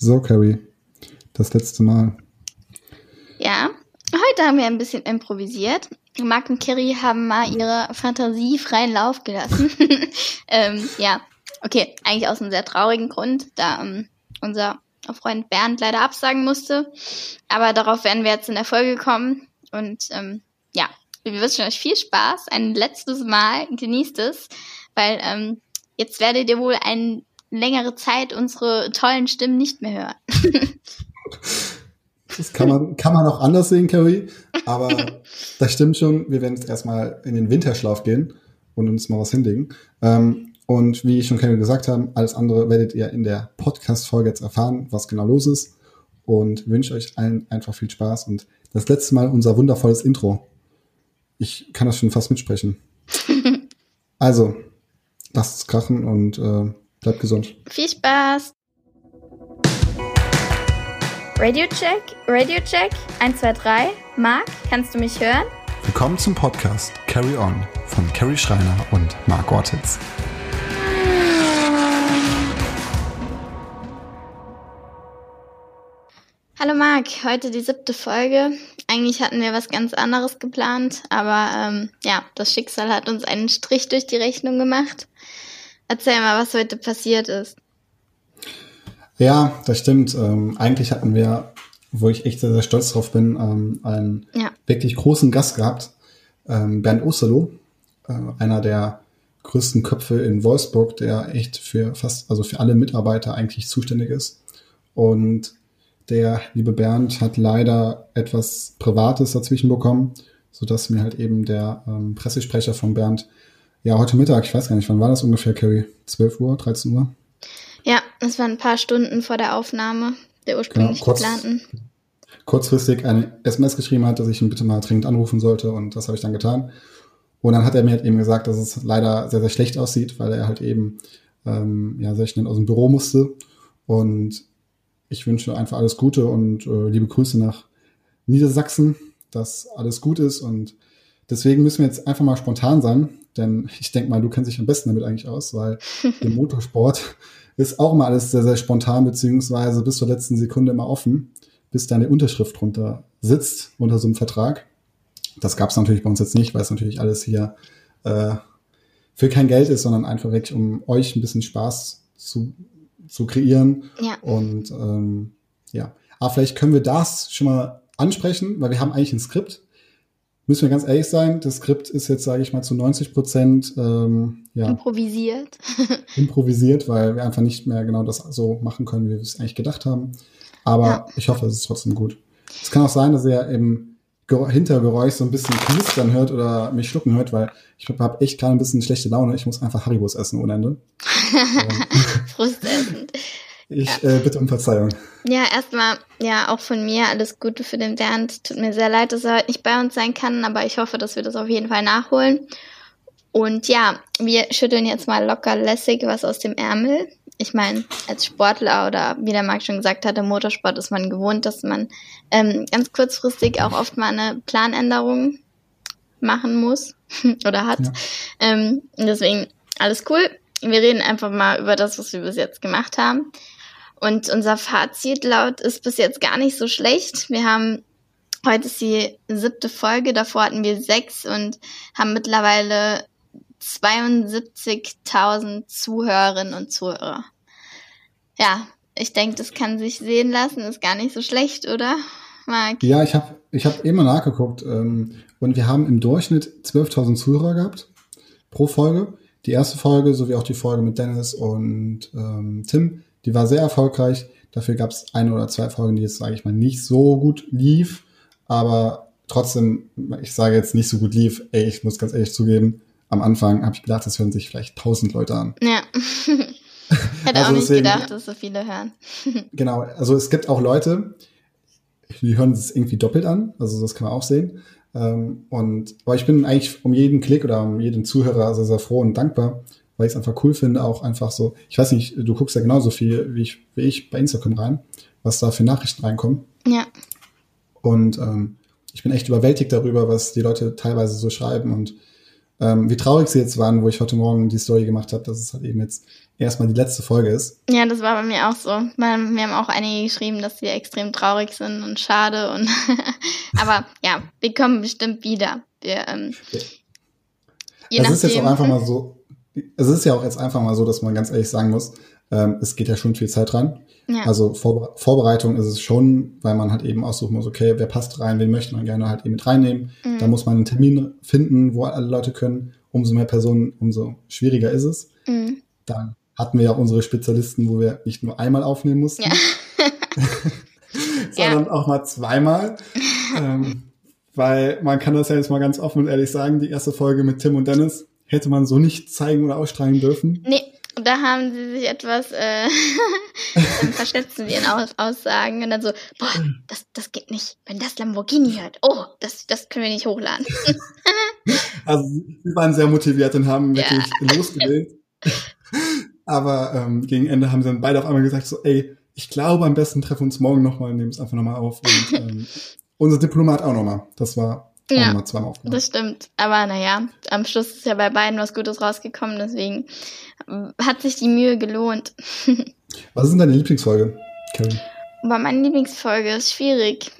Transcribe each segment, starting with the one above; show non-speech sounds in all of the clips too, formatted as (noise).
So, Carrie, das letzte Mal. Ja, heute haben wir ein bisschen improvisiert. Mark und Carrie haben mal ihre Fantasie freien Lauf gelassen. (laughs) ähm, ja, okay, eigentlich aus einem sehr traurigen Grund, da ähm, unser Freund Bernd leider absagen musste. Aber darauf werden wir jetzt in der Folge kommen. Und ähm, ja, wir wünschen euch viel Spaß. Ein letztes Mal. Genießt es, weil ähm, jetzt werdet ihr wohl eine längere Zeit unsere tollen Stimmen nicht mehr hören. (laughs) das kann man, kann man auch anders sehen, Carrie. Aber (laughs) das stimmt schon. Wir werden jetzt erstmal in den Winterschlaf gehen und uns mal was hinlegen. Ähm, und wie ich schon gesagt haben, alles andere werdet ihr in der Podcast-Folge jetzt erfahren, was genau los ist. Und wünsche euch allen einfach viel Spaß. Und das letzte Mal unser wundervolles Intro. Ich kann das schon fast mitsprechen. (laughs) also, lasst es krachen und äh, bleibt gesund. Viel Spaß! Radio Check, Radio Check, 1, 2, 3. Marc, kannst du mich hören? Willkommen zum Podcast Carry On von Carrie Schreiner und Marc Ortiz. Hallo Marc, heute die siebte Folge. Eigentlich hatten wir was ganz anderes geplant, aber ähm, ja, das Schicksal hat uns einen Strich durch die Rechnung gemacht. Erzähl mal, was heute passiert ist. Ja, das stimmt. Ähm, eigentlich hatten wir, wo ich echt sehr, sehr stolz drauf bin, ähm, einen ja. wirklich großen Gast gehabt, ähm, Bernd Osterloh, äh, einer der größten Köpfe in Wolfsburg, der echt für fast, also für alle Mitarbeiter eigentlich zuständig ist. Und der liebe Bernd hat leider etwas Privates dazwischen bekommen, sodass mir halt eben der ähm, Pressesprecher von Bernd, ja, heute Mittag, ich weiß gar nicht, wann war das ungefähr, Carrie? 12 Uhr, 13 Uhr? Ja, es waren ein paar Stunden vor der Aufnahme der ursprünglich genau, kurz, geplanten. Kurzfristig eine SMS geschrieben hat, dass ich ihn bitte mal dringend anrufen sollte und das habe ich dann getan. Und dann hat er mir halt eben gesagt, dass es leider sehr, sehr schlecht aussieht, weil er halt eben ähm, ja, sehr schnell aus dem Büro musste. Und ich wünsche einfach alles Gute und äh, liebe Grüße nach Niedersachsen, dass alles gut ist. Und deswegen müssen wir jetzt einfach mal spontan sein, denn ich denke mal, du kennst dich am besten damit eigentlich aus, weil (laughs) im Motorsport ist auch immer alles sehr, sehr spontan, beziehungsweise bis zur letzten Sekunde immer offen, bis deine Unterschrift drunter sitzt unter so einem Vertrag. Das gab es natürlich bei uns jetzt nicht, weil es natürlich alles hier äh, für kein Geld ist, sondern einfach wirklich, um euch ein bisschen Spaß zu zu kreieren. Ja. Und ähm, ja, aber vielleicht können wir das schon mal ansprechen, weil wir haben eigentlich ein Skript. Müssen wir ganz ehrlich sein, das Skript ist jetzt, sage ich mal, zu 90 Prozent ähm, ja, improvisiert. (laughs) improvisiert, weil wir einfach nicht mehr genau das so machen können, wie wir es eigentlich gedacht haben. Aber ja. ich hoffe, es ist trotzdem gut. Es kann auch sein, dass ihr im Hintergeräusch so ein bisschen knistern hört oder mich schlucken hört, weil ich habe echt gerade ein bisschen schlechte Laune. Ich muss einfach Haribos essen ohne Ende. (laughs) Ich ja. äh, bitte um Verzeihung. Ja, erstmal, ja, auch von mir alles Gute für den Bernd. Tut mir sehr leid, dass er heute nicht bei uns sein kann, aber ich hoffe, dass wir das auf jeden Fall nachholen. Und ja, wir schütteln jetzt mal locker lässig was aus dem Ärmel. Ich meine, als Sportler oder wie der Marc schon gesagt hat, im Motorsport ist man gewohnt, dass man ähm, ganz kurzfristig auch oft mal eine Planänderung machen muss (laughs) oder hat. Ja. Ähm, deswegen alles cool. Wir reden einfach mal über das, was wir bis jetzt gemacht haben. Und unser Fazit laut ist bis jetzt gar nicht so schlecht. Wir haben heute ist die siebte Folge, davor hatten wir sechs und haben mittlerweile 72.000 Zuhörerinnen und Zuhörer. Ja, ich denke, das kann sich sehen lassen, ist gar nicht so schlecht, oder, Marc? Ja, ich habe ich hab immer nachgeguckt ähm, und wir haben im Durchschnitt 12.000 Zuhörer gehabt pro Folge. Die erste Folge sowie auch die Folge mit Dennis und ähm, Tim, die war sehr erfolgreich. Dafür gab es eine oder zwei Folgen, die jetzt, sage ich mal, nicht so gut lief, aber trotzdem, ich sage jetzt nicht so gut lief. Ey, ich muss ganz ehrlich zugeben, am Anfang habe ich gedacht, das hören sich vielleicht tausend Leute an. Ja. (laughs) Hätte also auch nicht deswegen, gedacht, dass so viele hören. (laughs) genau, also es gibt auch Leute, die hören es irgendwie doppelt an, also das kann man auch sehen. Ähm, und aber ich bin eigentlich um jeden Klick oder um jeden Zuhörer sehr, sehr froh und dankbar, weil ich es einfach cool finde, auch einfach so, ich weiß nicht, du guckst ja genauso viel wie ich, wie ich bei Instagram rein, was da für Nachrichten reinkommen. Ja. Und ähm, ich bin echt überwältigt darüber, was die Leute teilweise so schreiben und ähm, wie traurig sie jetzt waren, wo ich heute Morgen die Story gemacht habe, dass es halt eben jetzt erstmal die letzte Folge ist. Ja, das war bei mir auch so. Wir haben auch einige geschrieben, dass sie extrem traurig sind und schade und (laughs) aber ja, wir kommen bestimmt wieder. Wir, ähm, je es ist jetzt auch einfach mal so, es ist ja auch jetzt einfach mal so, dass man ganz ehrlich sagen muss, ähm, es geht ja schon viel Zeit dran. Ja. Also Vor Vorbereitung ist es schon, weil man halt eben aussuchen muss, okay, wer passt rein, wen möchte man gerne halt eben mit reinnehmen. Mhm. Da muss man einen Termin finden, wo alle Leute können. Umso mehr Personen, umso schwieriger ist es. Mhm. Dann hatten wir ja unsere Spezialisten, wo wir nicht nur einmal aufnehmen mussten, ja. (laughs) sondern ja. auch mal zweimal. ähm, weil man kann das ja jetzt mal ganz offen und ehrlich sagen, die erste Folge mit Tim und Dennis hätte man so nicht zeigen oder ausstrahlen dürfen. Nee, da haben sie sich etwas, äh, (laughs) verschätzen in Aus Aussagen und dann so, boah, das, das geht nicht, wenn das Lamborghini hört. Oh, das, das können wir nicht hochladen. (laughs) also sie waren sehr motiviert und haben wirklich ja. losgelegt. Aber ähm, gegen Ende haben sie dann beide auf einmal gesagt, so, ey, ich glaube, am besten treffen wir uns morgen nochmal, nehmen es einfach nochmal auf. Und ähm, (laughs) unser Diplomat auch nochmal. Das war ja, mal zweimal. Das stimmt. Aber naja, am Schluss ist ja bei beiden was Gutes rausgekommen, deswegen hat sich die Mühe gelohnt. (laughs) was ist denn deine Lieblingsfolge, Kevin? Aber meine Lieblingsfolge ist schwierig.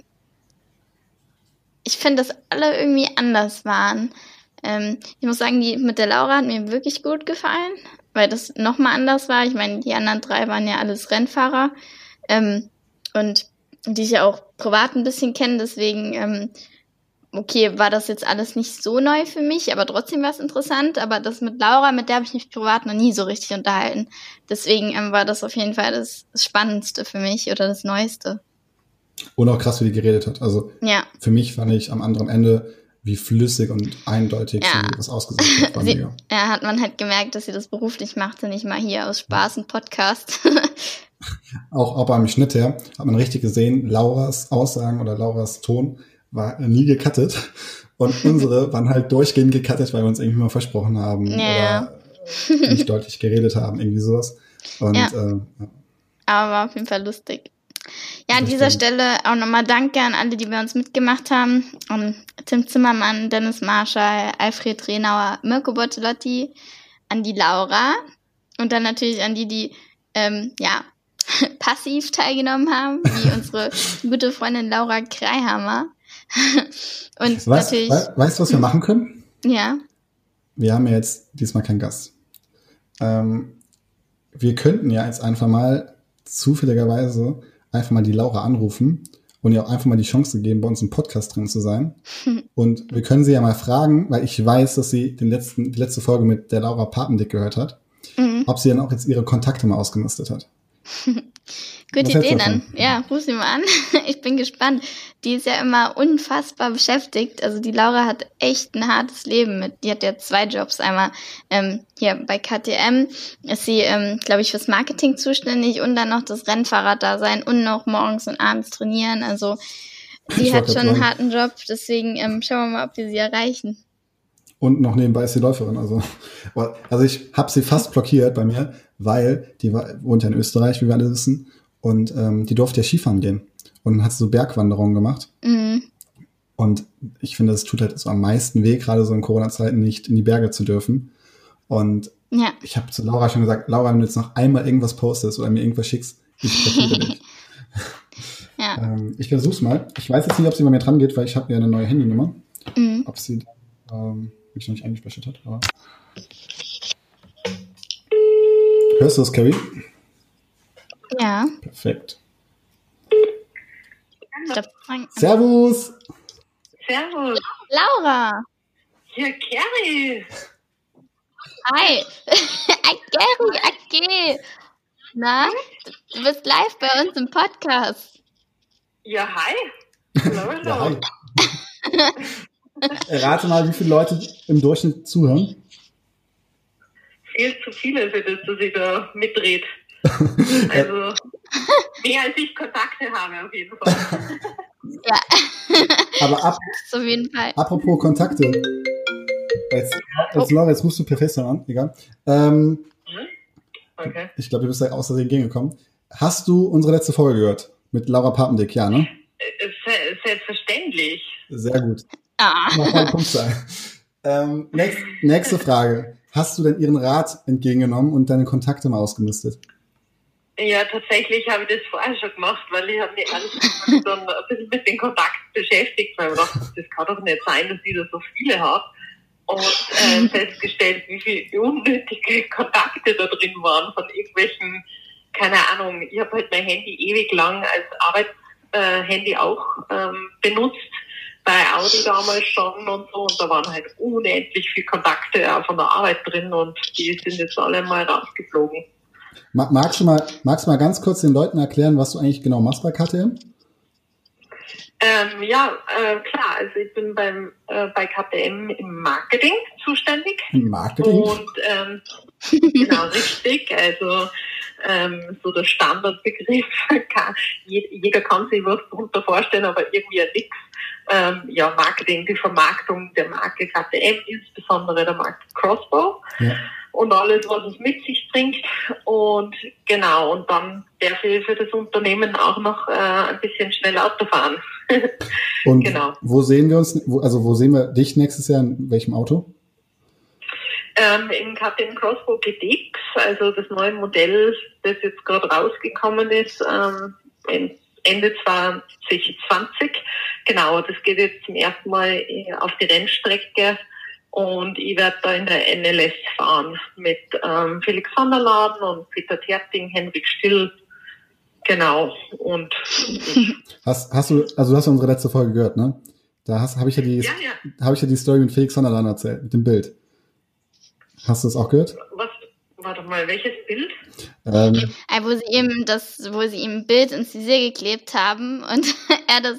Ich finde, dass alle irgendwie anders waren. Ähm, ich muss sagen, die mit der Laura hat mir wirklich gut gefallen, weil das nochmal anders war. Ich meine, die anderen drei waren ja alles Rennfahrer. Ähm, und die ich ja auch privat ein bisschen kenne, deswegen ähm, okay, war das jetzt alles nicht so neu für mich, aber trotzdem war es interessant. Aber das mit Laura, mit der habe ich mich privat noch nie so richtig unterhalten. Deswegen ähm, war das auf jeden Fall das, das Spannendste für mich oder das Neueste. Und auch krass, wie die geredet hat. Also ja. für mich fand ich am anderen Ende, wie flüssig und eindeutig ja. sie das ausgesucht hat. sie, (laughs) ja, hat man halt gemerkt, dass sie das beruflich machte, nicht mal hier aus Spaß ein Podcast. (laughs) auch, auch beim Schnitt her hat man richtig gesehen, Lauras Aussagen oder Lauras Ton war nie gecuttet. Und (laughs) unsere waren halt durchgehend gecuttet, weil wir uns irgendwie mal versprochen haben ja. oder nicht deutlich geredet haben, irgendwie sowas. Und, ja. Äh, ja. Aber war auf jeden Fall lustig. Ja, an dieser Stelle auch nochmal Danke an alle, die bei uns mitgemacht haben. Um, Tim Zimmermann, Dennis Marschall, Alfred Renauer, Mirko Bortolotti, an die Laura und dann natürlich an die, die ähm, ja, (laughs) passiv teilgenommen haben, wie (laughs) unsere gute Freundin Laura Kreihammer. (laughs) und weißt, natürlich. We weißt du, was wir machen können? Ja. Wir haben ja jetzt diesmal keinen Gast. Ähm, wir könnten ja jetzt einfach mal zufälligerweise einfach mal die Laura anrufen und ihr auch einfach mal die Chance geben, bei uns im Podcast drin zu sein. (laughs) und wir können sie ja mal fragen, weil ich weiß, dass sie den letzten, die letzte Folge mit der Laura Papendick gehört hat, mhm. ob sie dann auch jetzt ihre Kontakte mal ausgemistet hat. (laughs) Gute Idee dann. Ja, ruf sie mal an. (laughs) Ich bin gespannt. Die ist ja immer unfassbar beschäftigt. Also die Laura hat echt ein hartes Leben mit. Die hat ja zwei Jobs. Einmal ähm, hier bei KTM ist sie, ähm, glaube ich, fürs Marketing zuständig und dann noch das Rennfahrrad da sein und noch morgens und abends trainieren. Also die hat schon einen harten Job. Deswegen ähm, schauen wir mal, ob wir sie erreichen. Und noch nebenbei ist sie Läuferin. Also, also ich habe sie fast blockiert bei mir, weil die war, wohnt ja in Österreich, wie wir alle wissen. Und ähm, die durfte ja Skifahren gehen. Und dann hat sie so Bergwanderungen gemacht. Mhm. Und ich finde, es tut halt so am meisten weh, gerade so in Corona-Zeiten nicht in die Berge zu dürfen. Und ja. ich habe zu Laura schon gesagt, Laura, wenn du jetzt noch einmal irgendwas postest oder mir irgendwas schickst, ich dich. (laughs) ja. (laughs) ähm, ich versuch's mal. Ich weiß jetzt nicht, ob sie bei mir dran geht, weil ich habe ja eine neue Handynummer. Mhm. Ob sie ähm, mich noch nicht eingespeichert hat, aber. Hörst du das, Carrie? Ja. Perfekt. Servus. Servus. Laura. Ja, Kerry. Hi. (laughs) Kerry, okay. Na, du bist live bei uns im Podcast. Ja, hi. Hallo, hallo. Ja, hi. Rate mal, wie viele Leute im Durchschnitt zuhören. Viel zu viele für das, dass ich da mitdreht. (laughs) Also mehr als ich Kontakte habe auf jeden Fall. ja. Aber ab, auf jeden Fall. apropos Kontakte. Jetzt, jetzt, Laura, jetzt rufst du Professor an, egal. Ähm, mhm. okay. Ich glaube, du bist da aus Versehen gegengekommen. Hast du unsere letzte Folge gehört? Mit Laura Papendick, ja, ne? Äh, selbstverständlich. Sehr gut. Ah. Mal Punkt sein. Ähm, nächst, nächste Frage. Hast du denn ihren Rat entgegengenommen und deine Kontakte mal ausgemistet? Ja, tatsächlich habe ich das vorher schon gemacht, weil ich habe mich gesagt dann ein bisschen mit den Kontakten beschäftigt, weil ich dachte, das kann doch nicht sein, dass ich da so viele habe. Und äh, festgestellt, wie viele unnötige (laughs) Kontakte da drin waren von irgendwelchen, keine Ahnung, ich habe halt mein Handy ewig lang als Arbeitshandy äh, auch ähm, benutzt bei Audi damals schon und so. Und da waren halt unendlich viele Kontakte von der Arbeit drin und die sind jetzt alle mal rausgeflogen. Magst du mal, magst du mal ganz kurz den Leuten erklären, was du eigentlich genau machst bei KTM? Ähm, ja, äh, klar. Also ich bin beim, äh, bei KTM im Marketing zuständig. Im Marketing? Und ähm, genau, (laughs) richtig. Also ähm, so der Standardbegriff. (laughs) jeder kann sich was darunter vorstellen, aber irgendwie nichts. Ähm, ja, Marketing, die Vermarktung der Marke KTM, insbesondere der Marke Crossbow. Ja. Und alles, was es mit sich bringt. Und genau, und dann darf ich für das Unternehmen auch noch äh, ein bisschen schnell Auto fahren. (laughs) und genau. wo sehen wir uns, also wo sehen wir dich nächstes Jahr, in welchem Auto? Ähm, Im KTM Crossbow GTX, also das neue Modell, das jetzt gerade rausgekommen ist, ähm, Ende 2020. Genau, das geht jetzt zum ersten Mal äh, auf die Rennstrecke und ich werde da in der NLS fahren mit ähm, Felix van der Laden und Peter Terting, Henrik Still. Genau. Und (laughs) hast, hast du, also du hast ja unsere letzte Folge gehört, ne? Da habe ich ja die, ja, ja. habe ich ja die Story mit Felix van der Laden erzählt, mit dem Bild. Hast du das auch gehört? Was? Warte mal, welches Bild? Ähm, äh, wo sie ihm das, wo sie ihm ein Bild ins Visier geklebt haben und (laughs) er das,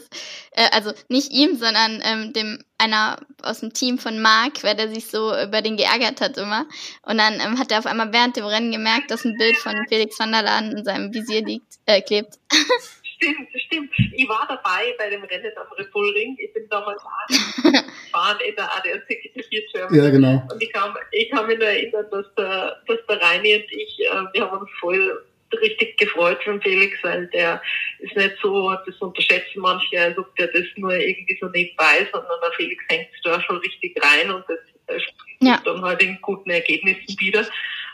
äh, also nicht ihm, sondern ähm, dem einer aus dem Team von Mark, weil der sich so über den geärgert hat immer. Und dann ähm, hat er auf einmal während dem Rennen gemerkt, dass ein Bild von Felix van der Laden in seinem Visier liegt, äh, klebt. (laughs) stimmt, stimmt. Ich war dabei bei dem Rennen am Red Bull Ring. Ich bin damals (laughs) gefahren in der 64 Germany. Ja, genau. Und ich kann, ich kann mich erinnern, dass der, dass der Reini und ich, äh, wir haben uns voll richtig gefreut von Felix, weil der ist nicht so, das unterschätzen manche, als ob der das nur irgendwie so nebenbei, sondern der Felix hängt da schon richtig rein und das äh, spricht ja. dann halt in guten Ergebnissen wieder.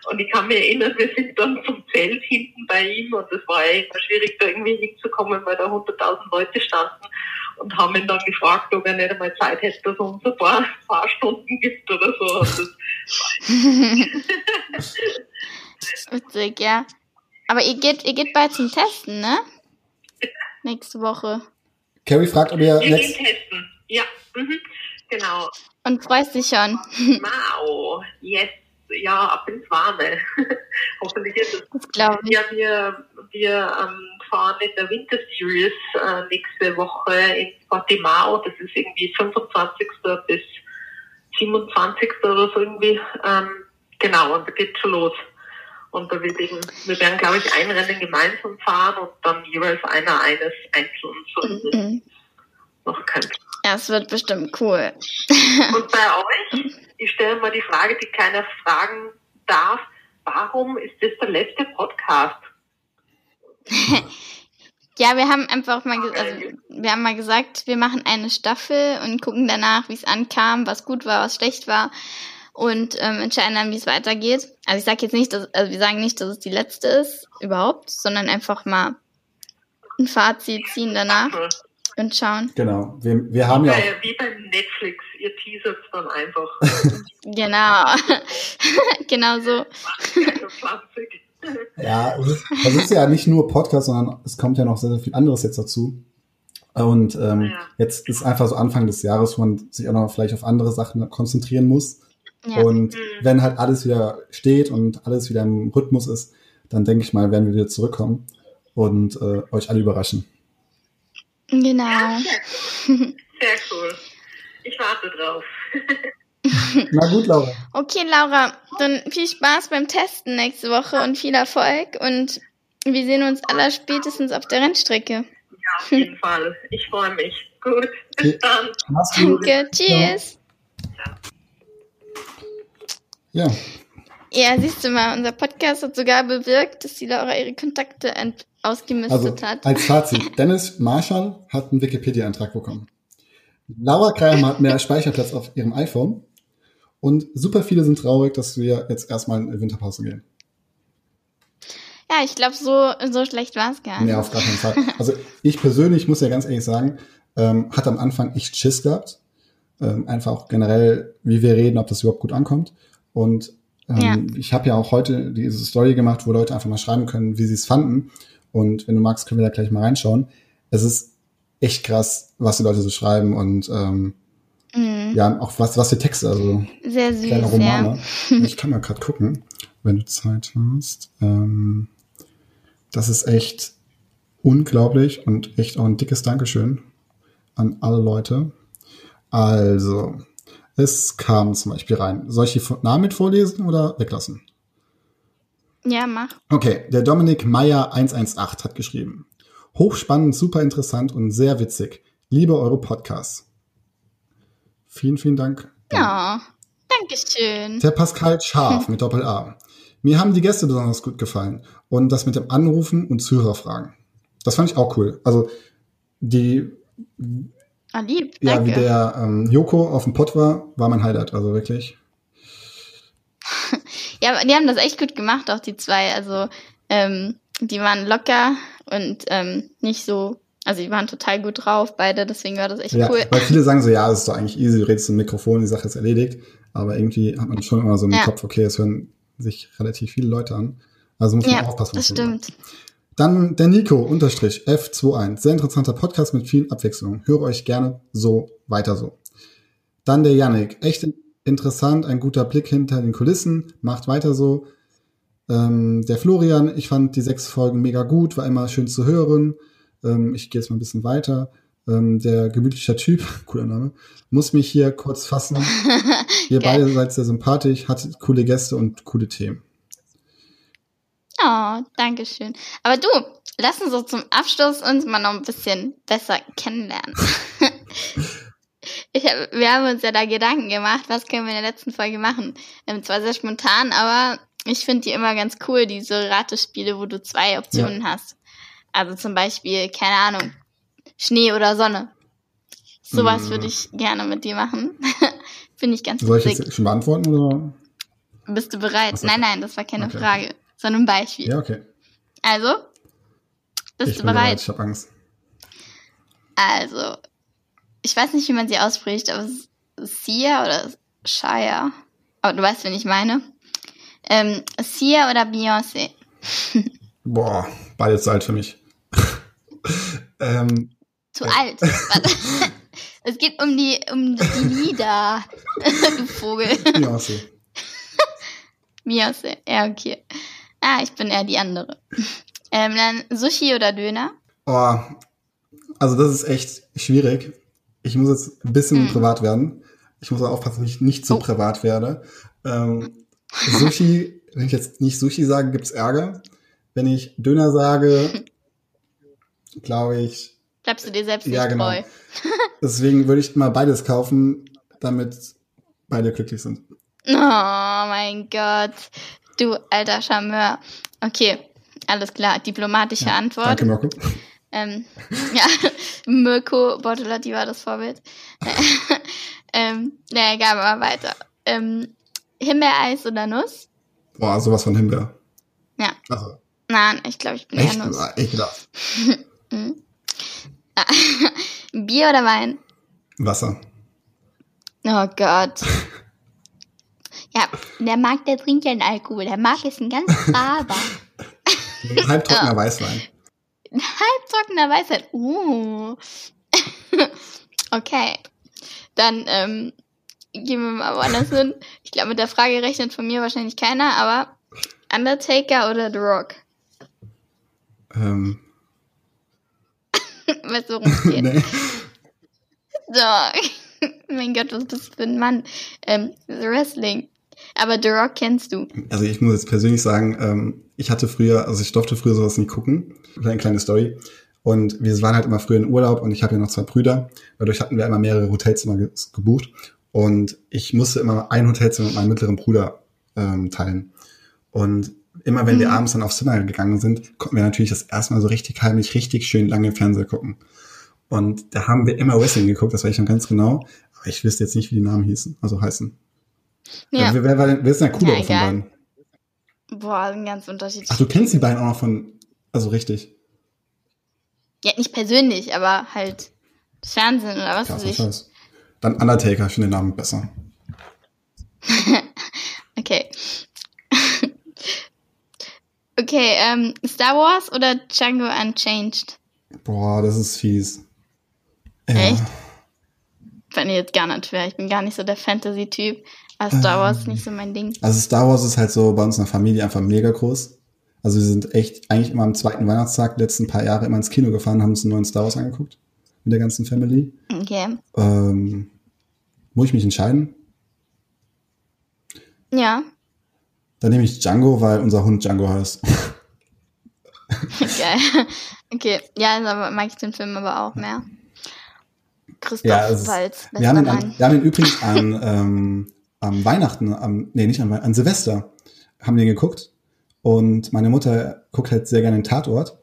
Und ich kann mich erinnern, wir sind dann zum Zelt hinten bei ihm und es war echt schwierig, da irgendwie hinzukommen, weil da 100.000 Leute standen und haben ihn dann gefragt, ob er nicht einmal Zeit hätte, dass er uns ein paar, paar Stunden gibt oder so. (laughs) Witzig, ja. Aber ihr geht, ihr geht bald zum Testen, ne? Nächste Woche. Carrie fragt, ob ihr. Wir gehen testen. Ja, mhm. genau. Und freust dich schon. Wow, yes ja, ab ins (laughs) Warme. Hoffentlich ist es. Das glaube ich. Ja, wir, wir ähm, fahren in der Winter Series äh, nächste Woche in Portimao. Das ist irgendwie 25. bis 27. oder so irgendwie. Ähm, genau, und da geht's schon los. Und da wird eben, wir werden, glaube ich, ein Rennen gemeinsam fahren und dann jeweils einer eines einzeln. So mhm. Noch kein Ja, es wird bestimmt cool. (laughs) Und bei euch? ich stelle mal die Frage, die keiner fragen darf. Warum ist das der letzte Podcast? (laughs) ja, wir haben einfach mal, also, wir haben mal gesagt, wir machen eine Staffel und gucken danach, wie es ankam, was gut war, was schlecht war und ähm, entscheiden dann, wie es weitergeht. Also ich sage jetzt nicht, dass, also wir sagen nicht, dass es die letzte ist, überhaupt, sondern einfach mal ein Fazit ziehen danach und schauen. Genau, wir, wir haben ja. Auch wie beim Netflix, ihr teasert dann einfach. (laughs) genau, (laughs) genau so. ja, das ist ja nicht nur Podcast, sondern es kommt ja noch sehr, sehr viel anderes jetzt dazu. Und ähm, ja. jetzt ist einfach so Anfang des Jahres, wo man sich auch noch vielleicht auf andere Sachen konzentrieren muss. Ja. Und mhm. wenn halt alles wieder steht und alles wieder im Rhythmus ist, dann denke ich mal, werden wir wieder zurückkommen und äh, euch alle überraschen. Genau. Ja, (laughs) sehr, cool. Ich warte drauf. (laughs) Na gut, Laura. Okay, Laura, dann viel Spaß beim Testen nächste Woche und viel Erfolg und wir sehen uns aller spätestens auf der Rennstrecke. Ja, auf jeden (laughs) Fall. Ich freue mich. Gut, bis dann. Danke, tschüss. Ja. Ja, siehst du mal, unser Podcast hat sogar bewirkt, dass die Laura ihre Kontakte ausgemistet also, hat. Als Fazit, (laughs) Dennis Marshall hat einen Wikipedia-Eintrag bekommen. Laura Kreier hat mehr Speicherplatz auf ihrem iPhone Und super viele sind traurig, dass wir jetzt erstmal in Winterpause gehen. Ja, ich glaube, so, so schlecht war es gar nicht. Nee, auf gar keinen Fall. Also ich persönlich muss ja ganz ehrlich sagen, ähm, hatte am Anfang echt Schiss gehabt. Ähm, einfach auch generell, wie wir reden, ob das überhaupt gut ankommt. Und ja. ich habe ja auch heute diese Story gemacht, wo Leute einfach mal schreiben können, wie sie es fanden. Und wenn du magst, können wir da gleich mal reinschauen. Es ist echt krass, was die Leute so schreiben und ähm, mhm. ja, auch was, was für Texte, also Sehr süß, kleine Romane. Ja. (laughs) ich kann mal gerade gucken, wenn du Zeit hast. Ähm, das ist echt unglaublich und echt auch ein dickes Dankeschön an alle Leute. Also, es kam zum Beispiel rein. Soll ich die Namen mit vorlesen oder weglassen? Ja, mach. Okay, der Dominik Meyer 118 hat geschrieben. Hochspannend, super interessant und sehr witzig. Liebe eure Podcasts. Vielen, vielen Dank. Ja, danke schön. Der Pascal Scharf (laughs) mit Doppel A. Mir haben die Gäste besonders gut gefallen und das mit dem Anrufen und Zuhörerfragen. Das fand ich auch cool. Also die Ah, lieb, ja, wie der ähm, Joko auf dem Pott war, war mein Highlight, also wirklich. (laughs) ja, die haben das echt gut gemacht, auch die zwei. Also ähm, die waren locker und ähm, nicht so, also die waren total gut drauf, beide, deswegen war das echt ja, cool. Weil viele sagen so, ja, es ist doch eigentlich easy, du redest im Mikrofon, die Sache ist erledigt. Aber irgendwie hat man schon immer so im ja. Kopf, okay, es hören sich relativ viele Leute an. Also muss man ja, aufpassen. Das stimmt. Sagt. Dann der Nico unterstrich F21. Sehr interessanter Podcast mit vielen Abwechslungen. Höre euch gerne so weiter so. Dann der Yannick. Echt interessant, ein guter Blick hinter den Kulissen. Macht weiter so. Ähm, der Florian, ich fand die sechs Folgen mega gut, war immer schön zu hören. Ähm, ich gehe jetzt mal ein bisschen weiter. Ähm, der gemütliche Typ, (laughs) cooler Name, muss mich hier kurz fassen. (laughs) Ihr beide seid sehr sympathisch, hattet coole Gäste und coole Themen. Oh, danke schön. Aber du, lass uns so zum Abschluss uns mal noch ein bisschen besser kennenlernen. (laughs) hab, wir haben uns ja da Gedanken gemacht, was können wir in der letzten Folge machen. Ähm, zwar sehr spontan, aber ich finde die immer ganz cool, diese Ratespiele, wo du zwei Optionen ja. hast. Also zum Beispiel, keine Ahnung, Schnee oder Sonne. Sowas hm. würde ich gerne mit dir machen. (laughs) finde ich ganz Soll ich jetzt schon beantworten oder? Bist du bereit? Nein, nein, das war keine okay. Frage sondern ein Beispiel. Ja, okay. Also, bist ich du bereit? bereit? Ich habe Angst. Also, ich weiß nicht, wie man sie ausspricht, aber Sia oder Shia. Aber du weißt, wen ich meine. Ähm, Sia oder Beyoncé? (laughs) Boah, beides zu alt für mich. (laughs) ähm, zu äh. alt. (laughs) es geht um die, um die Lieder, du Vogel. Beyoncé. Beyoncé, ja, okay. Ah, ich bin eher die andere. Ähm, dann Sushi oder Döner? Oh, also das ist echt schwierig. Ich muss jetzt ein bisschen hm. privat werden. Ich muss auch aufpassen, dass ich nicht zu oh. privat werde. Ähm, Sushi, wenn ich jetzt nicht Sushi sage, gibt's Ärger. Wenn ich Döner sage, (laughs) glaube ich. Bleibst du dir selbst ja, nicht genau. treu. (laughs) (laughs) Deswegen würde ich mal beides kaufen, damit beide glücklich sind. Oh mein Gott. Du alter Charmeur. Okay, alles klar. Diplomatische ja, Antwort. Danke, Mirko. Ähm, ja, (laughs) Mirko Bortolotti war das Vorbild. (laughs) ähm, naja, egal, mal weiter. Ähm, Himbeereis oder Nuss? Boah, sowas von Himbeer. Ja. Also. Nein, ich glaube, ich bin Echt? eher Nuss. Ich gedacht. (laughs) Mhm. Bier oder Wein? Wasser. Oh Gott. Ja, der mag, der trinkt ja einen Alkohol. Der mag ist ein ganz braver. (laughs) Halbtrockener oh. Weißwein. Halbtrockener Weißwein. Uh. (laughs) okay. Dann ähm, gehen wir mal woanders hin. Ich glaube, mit der Frage rechnet von mir wahrscheinlich keiner, aber Undertaker oder The Rock? Ähm. (laughs) weißt du, worum es geht? nee. So. mein Gott, was bist du für ein Mann? Ähm, Wrestling. Aber The Rock kennst du. Also ich muss jetzt persönlich sagen, ähm, ich hatte früher, also ich durfte früher sowas nie gucken. Eine kleine Story. Und wir waren halt immer früher in Urlaub und ich habe ja noch zwei Brüder. Dadurch hatten wir immer mehrere Hotelzimmer ge gebucht. Und ich musste immer ein Hotelzimmer mit meinem mittleren Bruder ähm, teilen. Und immer wenn mhm. wir abends dann aufs Zimmer gegangen sind, konnten wir natürlich das erstmal so richtig heimlich, richtig schön lange Fernseher gucken. Und da haben wir immer Wrestling geguckt, das weiß ich noch ganz genau. Aber ich wüsste jetzt nicht, wie die Namen hießen, also heißen. Ja. Also, wer, wer, wer ist denn der coolere ja, von beiden? Boah, ein ganz unterschiedlich. Ach, du kennst die beiden auch noch von, also richtig. Ja, nicht persönlich, aber halt Fernsehen oder was weiß ich. Scheiß. Dann Undertaker, ich finde den Namen besser. (laughs) okay. (laughs) okay, ähm, Star Wars oder Django Unchanged? Boah, das ist fies. Ja. Echt? Fand ich jetzt gar nicht schwer. Ich bin gar nicht so der Fantasy-Typ. Aber Star Wars ist nicht so mein Ding. Also Star Wars ist halt so bei uns in der Familie einfach mega groß. Also wir sind echt eigentlich immer am zweiten Weihnachtstag letzten paar Jahre immer ins Kino gefahren, haben uns einen neuen Star Wars angeguckt. Mit der ganzen Family. Okay. Ähm, muss ich mich entscheiden? Ja. Dann nehme ich Django, weil unser Hund Django heißt. Geil. (laughs) Okay, ja, also mag ich den Film aber auch mehr. Christoph ja, ist, Walz. Wir haben, ihn an, wir haben ihn übrigens an, ähm, am Weihnachten, am, nee, nicht an, an Silvester, haben wir geguckt. Und meine Mutter guckt halt sehr gerne den Tatort.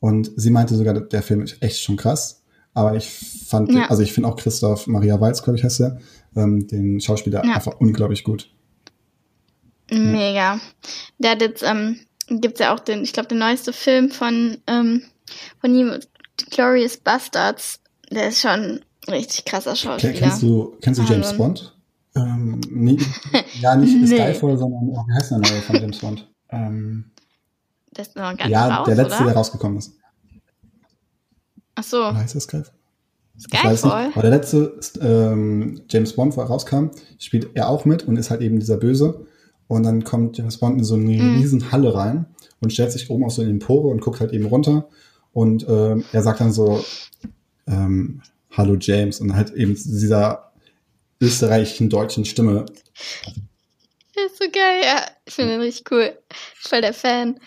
Und sie meinte sogar, der Film ist echt schon krass. Aber ich fand, ja. also ich finde auch Christoph Maria Walz, glaube ich, heißt er, ähm, den Schauspieler ja. einfach unglaublich gut. Mega. Der hat jetzt, ähm, gibt's ja auch den, ich glaube, der neueste Film von, ähm, von ihm, Glorious Bastards. Der ist schon richtig krasser Schauspieler. Kennst du, kennst du James Bond? Ähm, nee, ja, nicht (laughs) nee. Skyfall, sondern, oh, wie heißt der neue von James Bond? Ähm, das ist noch gar ja, raus, der letzte, oder? der rausgekommen ist. Ach so. Oder heißt das Skyfall? Skyfall? Aber der letzte ähm, James Bond, wo er rauskam, spielt er auch mit und ist halt eben dieser Böse. Und dann kommt James Bond in so eine mm. riesen Halle rein und stellt sich oben auf so eine Empore und guckt halt eben runter. Und ähm, er sagt dann so, ähm, Hallo James und halt eben dieser österreichischen deutschen Stimme. Ist so geil, ja. Ich finde den richtig cool. Voll der Fan.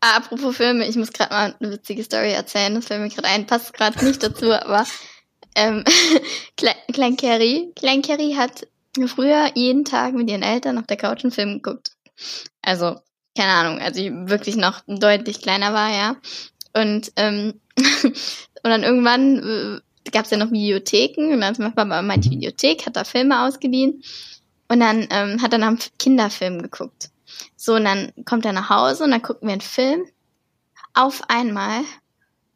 Ah, apropos Filme, ich muss gerade mal eine witzige Story erzählen. Das fällt mir gerade ein, passt gerade nicht dazu, (laughs) aber ähm, (laughs) Klein, Klein Carrie. Klein Carrie hat früher jeden Tag mit ihren Eltern auf der Couch einen Film geguckt. Also, keine Ahnung, als ich wirklich noch deutlich kleiner war, ja. Und ähm, (laughs) und dann irgendwann äh, gab es ja noch Videotheken und dann ist mein Papa in die Videothek, hat da Filme ausgeliehen und dann ähm, hat er nach einem Kinderfilm geguckt. So, und dann kommt er nach Hause und dann gucken wir einen Film. Auf einmal,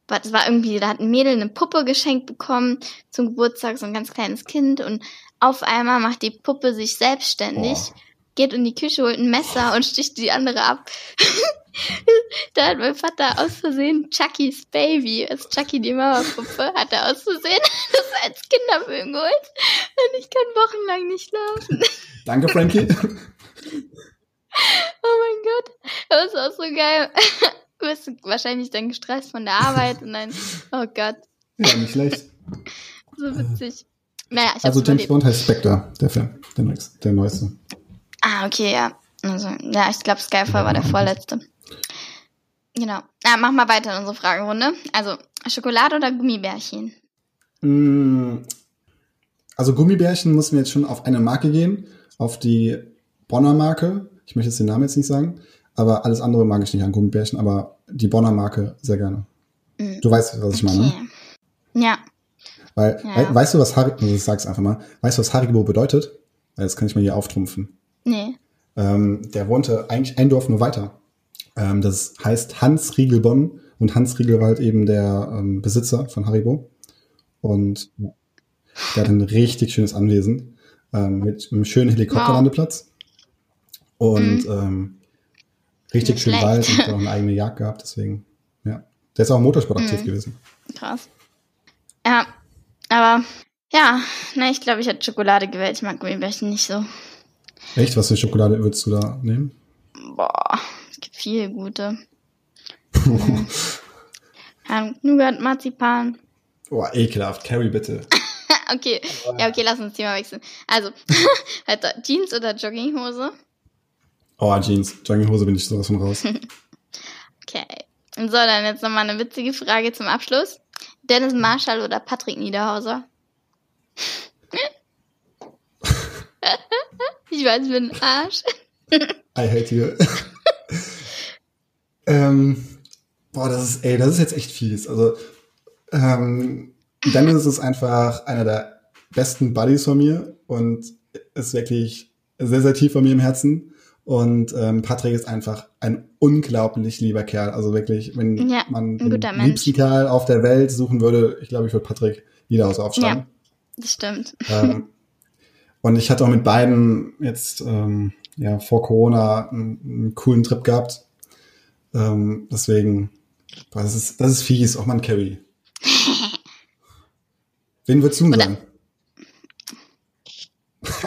das war irgendwie, da hat ein Mädel eine Puppe geschenkt bekommen zum Geburtstag, so ein ganz kleines Kind und auf einmal macht die Puppe sich selbstständig, oh. geht in die Küche, holt ein Messer und sticht die andere ab. (laughs) (laughs) da hat mein Vater aus Versehen Chuckys Baby, als Chucky die Mauerpuppe, hat er aus Versehen (laughs) das als Kinderfilm geholt. Und ich kann wochenlang nicht schlafen. Danke, Frankie. Oh mein Gott, das ist auch so geil. Du bist wahrscheinlich dann gestresst von der Arbeit und dann, oh Gott. Ja, nicht schlecht. So witzig. Naja, ich also James Bond heißt Spectre, der Film, der, nächste, der neueste. Ah, okay, ja. Also, ja, ich glaube, Skyfall war der vorletzte. Genau. Ja, mach mal weiter in unsere Fragerunde. Also, Schokolade oder Gummibärchen? Mm, also Gummibärchen müssen wir jetzt schon auf eine Marke gehen, auf die Bonner Marke. Ich möchte jetzt den Namen jetzt nicht sagen, aber alles andere mag ich nicht an Gummibärchen, aber die Bonner Marke sehr gerne. Mm. Du weißt, was ich okay. meine. Ja. Weil, ja. We weißt du, was Haribo, also ich sag's einfach mal, weißt du, was Haribo bedeutet? Das kann ich mal hier auftrumpfen. Nee. Ähm, der wohnte eigentlich ein Dorf nur weiter. Ähm, das heißt Hans Riegelbonn und Hans Riegel war halt eben der ähm, Besitzer von Haribo. Und der hat ein richtig schönes Anwesen ähm, mit einem schönen Helikopterlandeplatz. Wow. Und mhm. ähm, richtig schön Wald und auch eine eigene Jagd gehabt, deswegen, ja. Der ist auch im Motorsport aktiv mhm. gewesen. Krass. Ja, aber ja, na, ich glaube, ich hätte Schokolade gewählt. Ich mag Gummibärchen nicht so. Echt? Was für Schokolade würdest du da nehmen? Boah, viele gute. ja, (laughs) Nougat, Marzipan. Boah, ekelhaft. Carrie, bitte. (laughs) okay, ja, okay, lass uns Thema wechseln. Also, (laughs) Jeans oder Jogginghose? Oh, Jeans. Jogginghose bin ich sowas von raus. okay. So, dann jetzt nochmal eine witzige Frage zum Abschluss. Dennis Marshall oder Patrick Niederhauser? ich weiß, ich bin ein Arsch. I hate you. Ähm, boah, das ist, ey, das ist jetzt echt fies. Also, ähm, Dennis ist einfach einer der besten Buddies von mir und ist wirklich sehr, sehr tief bei mir im Herzen. Und ähm, Patrick ist einfach ein unglaublich lieber Kerl. Also wirklich, wenn Ja, man den Mensch. liebsten Kerl auf der Welt suchen würde, ich glaube, ich würde Patrick Niederhaus aufschreiben. Das stimmt. Ähm, und ich hatte auch mit beiden jetzt ähm, ja vor Corona einen, einen coolen Trip gehabt. Ähm, deswegen, das ist, das ist fies, auch mal ein Carry. (laughs) Wen würdest du sagen? (laughs)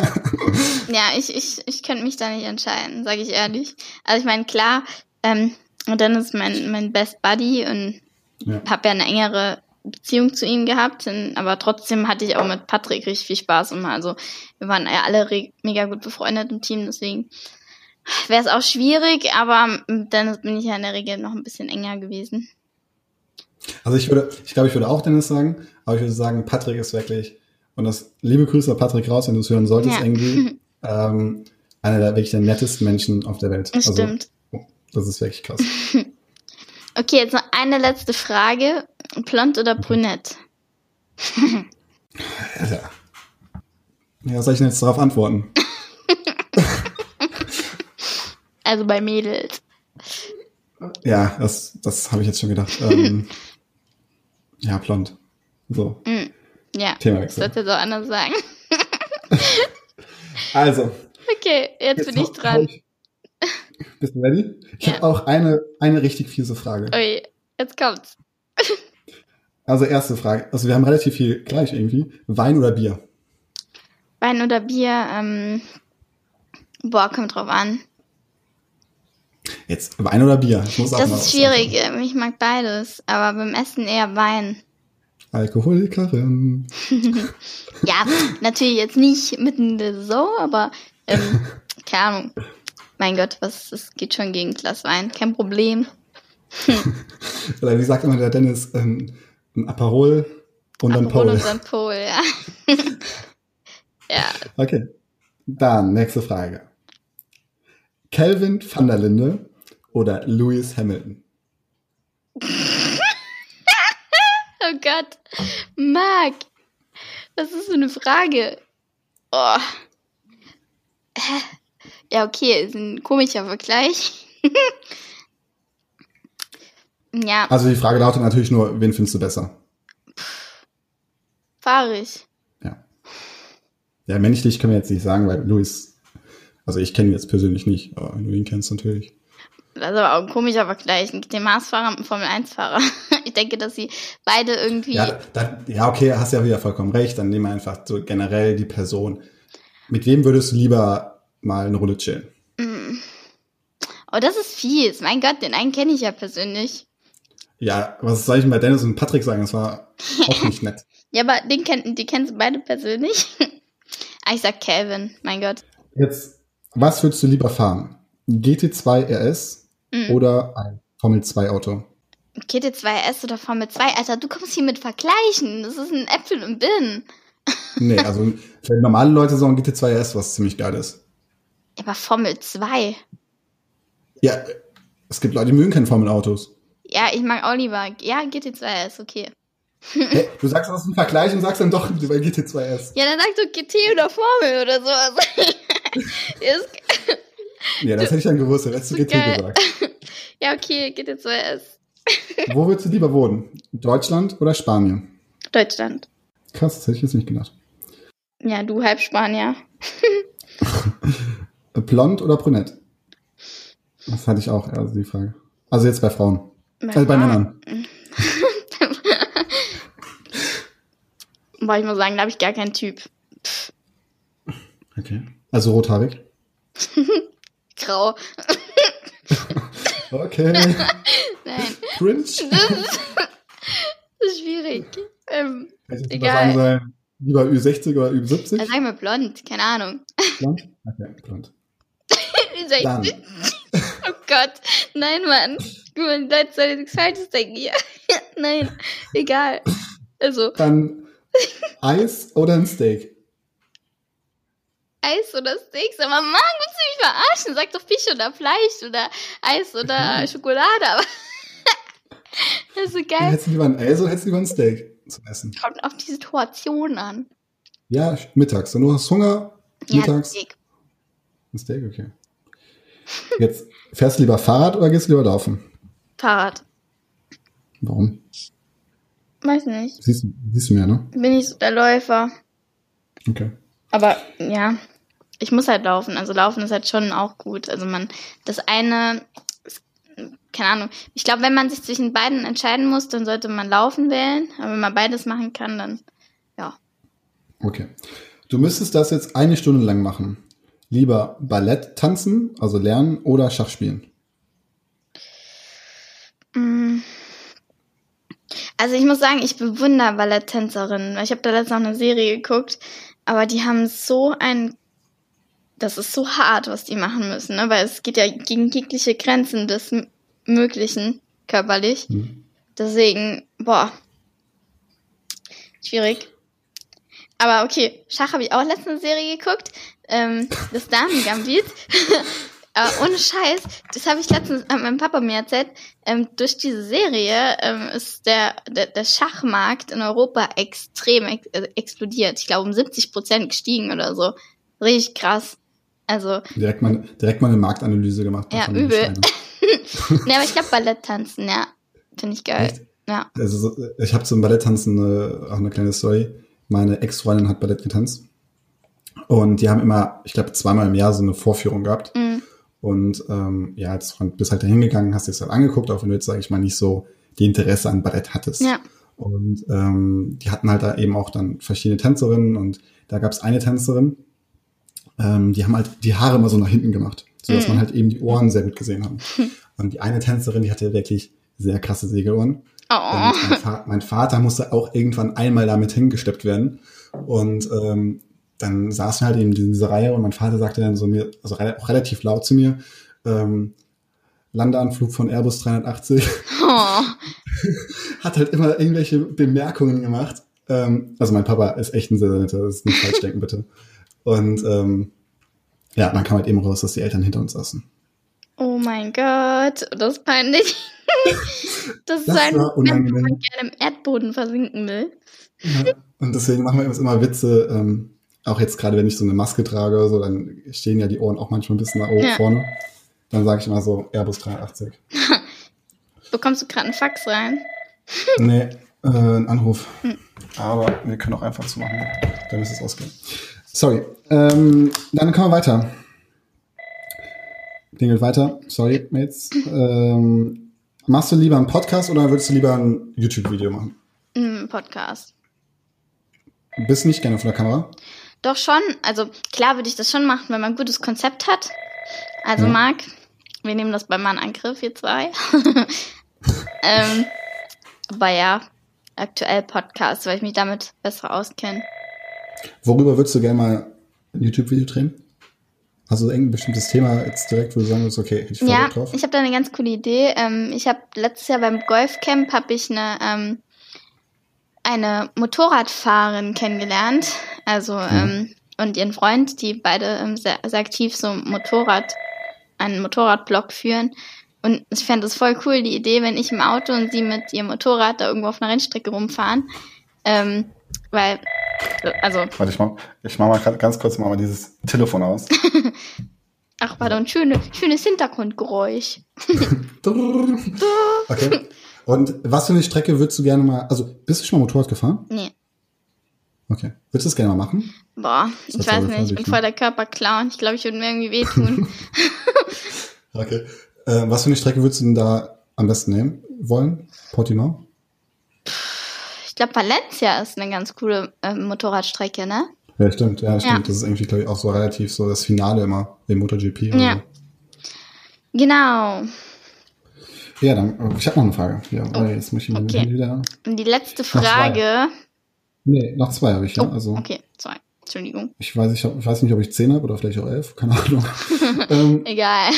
Ja, ich, ich, ich könnte mich da nicht entscheiden, sage ich ehrlich. Also ich meine, klar, ähm, Dennis ist mein, mein Best Buddy und Ja. habe ja eine engere Beziehung zu ihm gehabt, und, aber trotzdem hatte ich auch mit Patrick richtig viel Spaß immer. Also wir waren ja alle mega gut befreundet im Team, deswegen wäre es auch schwierig, aber mit Dennis bin ich ja in der Regel noch ein bisschen enger gewesen. Also ich würde, ich glaube, ich würde auch Dennis sagen, aber ich würde sagen, Patrick ist wirklich, und das liebe Grüße Patrick raus, wenn du es hören solltest Ja. irgendwie, (laughs) ähm, einer der wirklich der nettesten Menschen auf der Welt. Das Also, stimmt. das ist wirklich krass. (laughs) Okay, jetzt noch eine letzte Frage. Blond oder brünett? (laughs) Alter. Ja, was soll ich denn jetzt darauf antworten? Also bei Mädels. Ja, das, das habe ich jetzt schon gedacht. Ähm, (laughs) ja, blond. So, Mm, Ja, Themawechsel. sollte jetzt auch anders sagen. (laughs) Also, Okay, jetzt, bin ich dran. ich- Bist du ready? Ich Ja. habe auch eine, eine richtig fiese Frage. Ui, jetzt kommt's. (laughs) Also erste Frage. Also wir haben relativ viel gleich irgendwie. Wein oder Bier? Wein oder Bier? Ähm, boah, kommt drauf an. Jetzt Wein oder Bier? Das ist schwierig. sagen. ähm, Ich mag beides, aber beim Essen eher Wein. (laughs) Alkoholikerin. (laughs) Ja, natürlich jetzt nicht mitten in der Saison, aber ähm, (laughs) keine Ahnung. Mein Gott, was es geht schon gegen ein Glas Wein, kein Problem. Oder wie sagt immer der Dennis, ähm, ein Aperol und Aperol Paul. und dann Pol, ja. ja, Okay. Dann nächste Frage. Calvin van der Linde oder Lewis Hamilton? (laughs) oh Gott. Marc, was ist für eine Frage? Oh. Hä? Ja, okay, ist ein komischer Vergleich. (laughs) ja, Also die Frage lautet natürlich nur, wen findest du besser? fahrig. Ja. Ja, menschlich können wir jetzt nicht sagen, weil Lewis, also ich kenne ihn jetzt persönlich nicht, aber du ihn kennst natürlich. Das ist aber auch ein komischer Vergleich. Ein GT-Mars-Fahrer und ein Formel-1-Fahrer. (laughs) Ich denke, dass sie beide irgendwie. Ja, da, ja, okay, hast ja wieder vollkommen recht. Dann nehmen wir einfach so generell die Person. Mit wem würdest du lieber mal eine Runde chillen? Oh, das ist fies. Mein Gott, den einen kenne ich ja persönlich. Ja, was soll ich denn bei Dennis und Patrick sagen? Das war (laughs) auch nicht nett. Ja, aber den kenn, die kennst du beide persönlich. (laughs) ah, ich sag Calvin, mein Gott. Jetzt, was würdest du lieber fahren? GT2 RS Mhm. oder ein Formel 2 Auto? GT2 RS oder Formel 2, Alter, du kommst hier mit Vergleichen. Das ist ein Äpfel und Birnen. (laughs) Nee, also für normale Leute sagen GT2 RS, was ziemlich geil ist. Aber Formel 2. Ja, es gibt Leute, die mögen keine Formel-Autos. Ja, ich mag Oliver. Ja, GT2 RS, okay. Hey, du sagst, das ist ein Vergleich und sagst dann doch bei GT2 RS. Ja, dann sagst du GT oder Formel oder so. (laughs) Ja, das hätte ich dann gewusst, du So GT geil. gesagt. (laughs) ja, okay, GT2 RS. (laughs) Wo würdest du lieber wohnen? Deutschland oder Spanien? Deutschland. Krass, das hätte ich jetzt nicht gedacht. Ja, du halb Spanier. (laughs) Blond oder brünett? Das hatte ich auch, also die Frage. Also jetzt bei Frauen. Also bei Männern. Boah, ich muss sagen, da habe ich gar keinen Typ. Okay. Also rothaarig. (laughs) Grau. (laughs) Okay. Nein, Cringe. (laughs) das ist schwierig. Ähm, Hätte Egal. sagen sollen, lieber Ü60 oder Ü70? dann sag mal blond, keine Ahnung. Blond? Okay, blond. Sag- Dann. Oh Gott. Nein, Mann. Du, Leute soll nichts Falsches denken hier. Nein, egal. Also, Dann Eis oder ein Steak? Eis oder Steaks. Aber Mann, willst du mich verarschen? Sag doch Fisch oder Fleisch oder Eis oder (laughs) Schokolade. Aber (laughs) das ist so geil. Hättest du lieber ein Eis oder hättest du lieber ein Steak zum Essen? Kommt auf die Situation an. Ja, mittags. Und du hast Hunger Mittags? Ja, Steak. Ein Steak, okay. Jetzt fährst du lieber Fahrrad oder gehst du lieber laufen? Fahrrad. Warum? Weiß nicht. Siehst, du- siehst du mir, ne? Bin ich so der Läufer. Okay. Aber ja, ich muss halt laufen. Also laufen ist halt schon auch gut. Also man, das eine, keine Ahnung. Ich glaube, wenn man sich zwischen beiden entscheiden muss, dann sollte man laufen wählen. Aber wenn man beides machen kann, dann ja. Okay. Du müsstest das jetzt eine Stunde lang machen. Lieber Ballett tanzen, also lernen, oder Schach spielen. Mm. Also ich muss sagen, ich bewundere Balletttänzerinnen. Ich habe da letztens noch eine Serie geguckt, aber die haben so ein, das ist so hart, was die machen müssen, ne? weil es geht ja gegen jegliche Grenzen des M Möglichen körperlich. Mhm. Deswegen, boah, schwierig. Aber okay, Schach habe ich auch letztens eine Serie geguckt, ähm, das Damen-Gambit. (laughs) Aber ohne Scheiß, das habe ich letztens an meinem Papa mir erzählt. Ähm, durch diese Serie ähm, ist der, der, der Schachmarkt in Europa extrem ex äh, explodiert. Ich glaube um 70 Prozent gestiegen oder so. Richtig krass. Also, Direkt mal, direkt mal eine Marktanalyse gemacht. Ja, übel. Steinen. (laughs) ne, aber ich glaube Ballett tanzen, ja. Finde ich geil. Echt? Ja. Also, so- ich habe zum Balletttanzen eine, auch eine kleine Story. Meine Ex-Freundin hat Ballett getanzt. Und die haben immer, ich glaube, zweimal im Jahr so eine Vorführung gehabt. Mhm. Und ähm, ja, als Freund bist halt da hingegangen, hast dir das halt angeguckt, auch wenn du jetzt, sage ich mal, nicht so die Interesse an Ballett hattest. Ja. Und ähm, die hatten halt da eben auch dann verschiedene Tänzerinnen und da gab es eine Tänzerin, ähm, die haben halt die Haare immer so nach hinten gemacht, sodass Mhm. man halt eben die Ohren sehr gut gesehen haben. (laughs) Und die eine Tänzerin, die hatte wirklich sehr krasse Segelohren. Oh. Und mein, Fa mein Vater musste auch irgendwann einmal damit hingesteppt werden. Und ähm, dann saßen wir halt eben in dieser Reihe und mein Vater sagte dann so mir, also auch relativ laut zu mir, ähm, Landeanflug von Airbus 380, oh. (laughs) hat halt immer irgendwelche Bemerkungen gemacht. Ähm, also mein Papa ist echt ein sehr, sehr netter, das ist nicht falsch denken, bitte. Und ähm, ja, dann kam halt eben raus, dass die Eltern hinter uns saßen. Oh mein Gott, das ist peinlich. (laughs) das ist Das ein war Moment, wo man gerne im Erdboden versinken will. Ja, und deswegen machen wir uns immer Witze, ähm, auch jetzt gerade, wenn ich so eine Maske trage oder so, dann stehen ja die Ohren auch manchmal ein bisschen nach oben Ja. vorne. Dann sage ich immer so Airbus 380. (laughs) Bekommst du gerade einen Fax rein? (laughs) nee, äh, ein Anruf. Hm. Aber wir können auch einfach zumachen. Dann ist es ausgehen. Sorry. Ähm, dann kommen wir weiter. Klingelt weiter. Sorry, Mates. Ähm, machst du lieber einen Podcast oder würdest du lieber ein YouTube-Video machen? Im Podcast. Bist nicht gerne vor der Kamera? Doch schon, also klar würde ich das schon machen, wenn man ein gutes Konzept hat. Also Ja. Marc, wir nehmen das bei mal in Angriff, wir zwei. (laughs) ähm, aber ja, aktuell Podcast, weil ich mich damit besser auskenne. Worüber würdest du gerne mal ein YouTube-Video drehen? Du irgendein bestimmtes Thema jetzt direkt, wo du sagen würdest, okay, ich Ja, drauf? ich habe da eine ganz coole Idee. Ähm, ich habe letztes Jahr beim Golfcamp habe ich eine ähm, eine Motorradfahrerin kennengelernt, also ähm, und ihren Freund, die beide ähm, sehr, sehr aktiv so Motorrad einen Motorradblog führen. Und ich fände das voll cool, die Idee, wenn ich im Auto und sie mit ihrem Motorrad da irgendwo auf einer Rennstrecke rumfahren. Ähm, weil, also, Warte, ich mach, ich mach mal ganz kurz mal dieses Telefon aus. (laughs) ach, pardon, schöne, schönes Hintergrundgeräusch. (laughs) (laughs) okay. Und was für eine Strecke würdest du gerne mal, also bist du schon mal Motorrad gefahren? Nee. Okay. Würdest du das gerne mal machen? Boah, ich weiß nicht, ich bin ne? voll der Körperclown. Ich glaube, ich würde mir irgendwie wehtun. (laughs) Okay. Äh, was für eine Strecke würdest du denn da am besten nehmen wollen? Portimao? ich glaube, Valencia ist eine ganz coole ähm, Motorradstrecke, ne? Ja, stimmt, ja, stimmt. Ja. Das ist irgendwie, glaube ich, auch so relativ so das Finale immer im MotoGP. Ja. so. Genau. Ja, dann, ich habe noch eine Frage. Ja, oh, jetzt muss ich okay. wieder. Und die letzte. Frage. Nee, noch zwei habe ich, ja. Oh, Also okay, zwei. Entschuldigung. ich weiß, ich, hab, ich weiß nicht, ob ich zehn habe oder vielleicht auch elf, keine Ahnung. (laughs) ähm, Egal.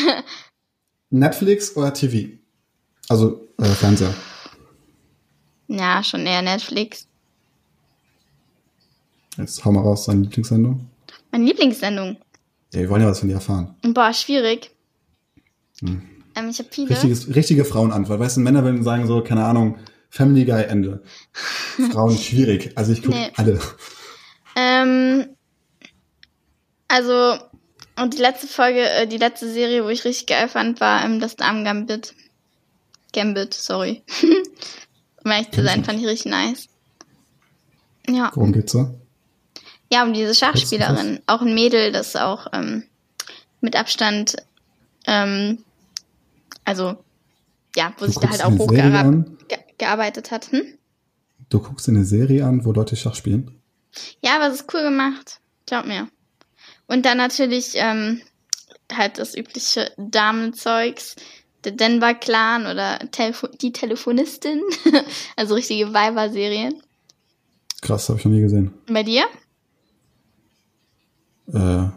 Netflix oder TV? Also äh, Fernseher. Ja, schon eher Netflix. Jetzt hau mal raus, deine Lieblingssendung. Meine Lieblingssendung. Ja, wir wollen ja was von dir erfahren. Boah, schwierig. Hm. Ähm, ich habe viele. Richtiges, richtige Frauenantwort. Weißt du, Männer würden sagen so, keine Ahnung, Family Guy Ende. (laughs) Frauen schwierig. Also ich gucke Nee. alle. Ähm, Also, und die letzte Folge, äh, die letzte Serie, wo ich richtig geil fand, war ähm, das Damen Gambit. Gambit, sorry. (laughs) um ehrlich zu sein, fand ich richtig nice. Ja. Worum geht's da? Ja, um diese Schachspielerin. Auch ein Mädel, das auch ähm, mit Abstand, ähm, also, ja, wo Du sich da halt auch hochgearbeitet ge hat. Hm? Du guckst eine Serie an, wo Leute Schach spielen? Ja, aber es ist cool gemacht. Glaub mir. Und dann natürlich ähm, halt das übliche Damenzeugs. Der Denver Clan oder Telefo die Telefonistin. (laughs) also richtige Weiber-Serien. Krass, habe ich noch nie gesehen. Bei dir? Äh,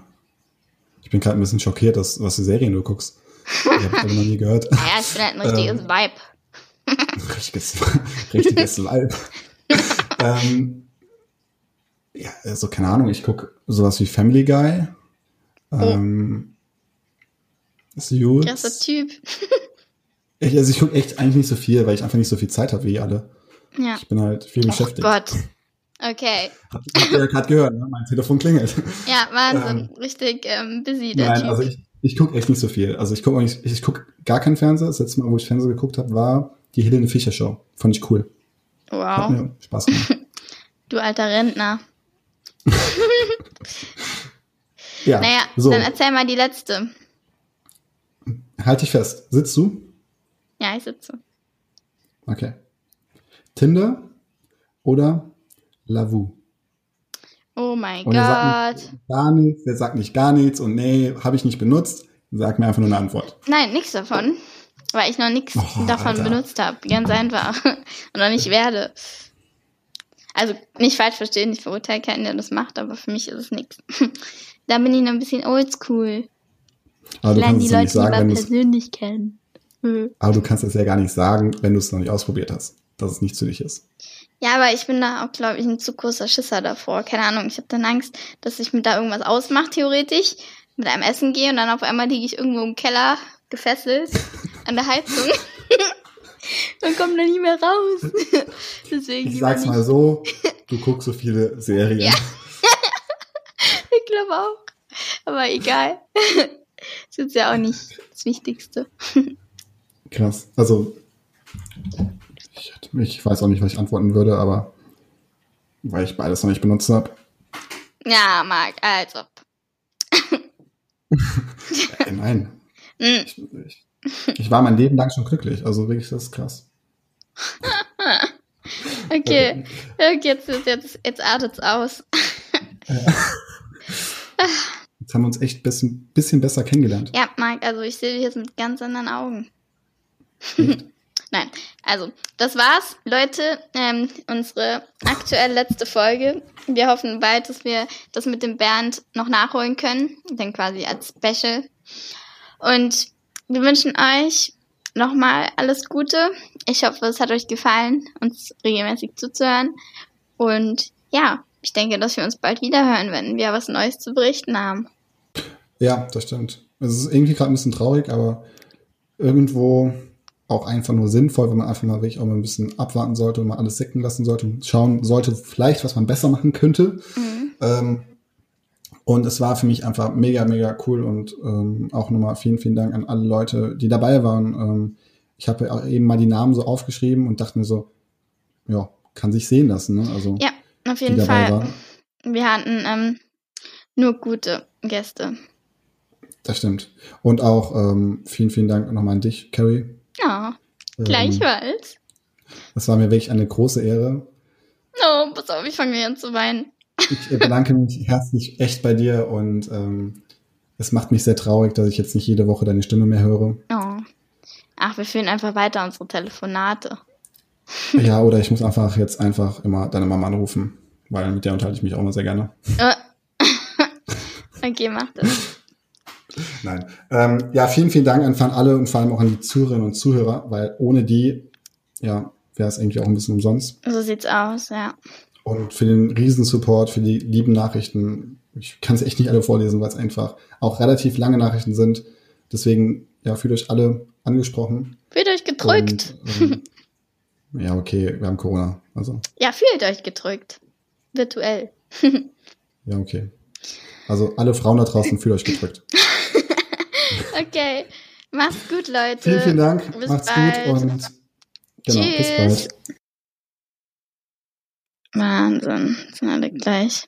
ich bin gerade ein bisschen schockiert, dass, was für Serien du guckst. Die habe ich aber noch nie gehört. (laughs) Ja, ich bin halt ein richtiges Ähm. Vibe. (laughs) richtiges, richtiges Leib. (laughs) ähm, ja, also keine Ahnung, ich gucke sowas wie Family Guy. Ähm, Suits. Krasser Typ. Ich, also ich gucke echt eigentlich nicht so viel, weil ich einfach nicht so viel Zeit habe wie ihr alle. Ja. Ich bin halt viel Oh beschäftigt. Gott. Okay. Habt habt ihr ja gerade gehört, ne? mein Telefon klingelt. Ja, Wahnsinn. Richtig ähm, busy, der Nein, Typ. also ich, ich gucke echt nicht so viel. Also ich gucke nicht, ich, gucke gar keinen Fernseher. Das letzte Mal, wo ich Fernseher geguckt habe, war die Helene Fischer Show. Fand ich cool. Hat wow. mir Spaß gemacht. (laughs) Du alter Rentner. (laughs) Ja, Naja, so, dann erzähl mal die letzte. halt dich fest. Sitzt du? Ja, ich sitze. Okay. Tinder oder Lavu? Oh mein Gott. gar nichts, der sagt nicht gar nichts und nee, habe ich nicht benutzt. Sag mir einfach nur eine Antwort. Nein, nichts davon. Weil ich noch nichts Oh, davon Alter. benutzt habe. Ganz einfach. (laughs) Und noch nicht werde. Also nicht falsch verstehen, ich verurteile keinen, der das macht, aber für mich ist es nichts. (laughs) Da bin ich noch ein bisschen oldschool. Aber Ich du lerne kannst die Leute sagen, lieber persönlich kennen. Hm. aber du kannst es ja gar nicht sagen, wenn du es noch nicht ausprobiert hast, dass es nicht für dich ist. Ja, aber ich bin da auch, glaube ich, ein zu großer Schisser davor. Keine Ahnung, ich habe dann Angst, dass ich mir da irgendwas ausmache, theoretisch, mit einem Essen gehe und dann auf einmal liege ich irgendwo im Keller gefesselt (laughs) an der Heizung und (laughs) komme dann nicht mehr raus. (laughs) Deswegen Ich sag's mal so, du guckst so viele Serien. Ja. Ich glaube auch. Aber egal. Das ist ja auch nicht das Wichtigste. Krass. Also, ich, ich weiß auch nicht, was ich antworten würde, aber weil ich beides noch nicht benutzt habe. Ja, Marc, also. Äh, nein. Hm, (laughs) Ich, ich, ich war mein Leben lang schon glücklich. Also wirklich, das ist krass. (laughs) Okay. okay jetzt, jetzt, jetzt, artet's aus. (laughs) Jetzt haben wir uns echt ein bisschen, bisschen besser kennengelernt. Ja, Marc, also ich sehe dich jetzt mit ganz anderen Augen. Nein, also das war's, Leute. Ähm, unsere aktuell letzte Folge. Wir hoffen bald, dass wir das mit dem Bernd noch nachholen können. Dann quasi als Special. Und wir wünschen euch nochmal alles Gute. Ich hoffe, es hat euch gefallen, uns regelmäßig zuzuhören. Und ja, ich denke, dass wir uns bald wieder hören, wenn wir was Neues zu berichten haben. Ja, das stimmt. Es ist irgendwie gerade ein bisschen traurig, aber irgendwo auch einfach nur sinnvoll, wenn man einfach mal wirklich auch mal ein bisschen abwarten sollte und mal alles sicken lassen sollte und schauen sollte, vielleicht, was man besser machen könnte. Mhm. Ähm, und es war für mich einfach mega, mega cool und ähm, auch nochmal vielen, vielen Dank an alle Leute, die dabei waren. Ähm, ich habe ja eben mal die Namen so aufgeschrieben und dachte mir so, ja, kann sich sehen lassen. Ne? Also Ja, auf jeden Fall. waren. Wir hatten ähm, nur gute Gäste. Das stimmt. Und auch ähm, vielen, vielen Dank nochmal an dich, Carrie. Ja, Ähm, gleichfalls. Das war mir wirklich eine große Ehre. Oh, pass auf, ich fange an zu weinen. Ich äh, bedanke mich herzlich echt bei dir und ähm, es macht mich sehr traurig, dass ich jetzt nicht jede Woche deine Stimme mehr höre. Oh. Ach, wir führen einfach weiter unsere Telefonate. Ja, oder ich muss einfach jetzt einfach immer deine Mama anrufen, weil mit der unterhalte ich mich auch immer sehr gerne. (laughs) Okay, mach das. Nein. Ähm, ja, vielen, vielen Dank an alle und vor allem auch an die Zuhörerinnen und Zuhörer, weil ohne die, ja, wäre es eigentlich auch ein bisschen umsonst. So sieht's aus, ja. Und für den Riesensupport, für die lieben Nachrichten. Ich kann es echt nicht alle vorlesen, weil es einfach auch relativ lange Nachrichten sind. Deswegen, ja, fühlt euch alle angesprochen. Fühlt euch gedrückt. Und, ähm, ja, okay, wir haben Corona. Also, Ja, fühlt euch gedrückt. Virtuell. (laughs) ja, okay. Also alle Frauen da draußen fühlt euch gedrückt. (laughs) okay. Macht's gut, Leute. Vielen, vielen Dank. Bis Macht's bald. gut und genau, bis Tschüss. bald. Wahnsinn. Sind alle gleich.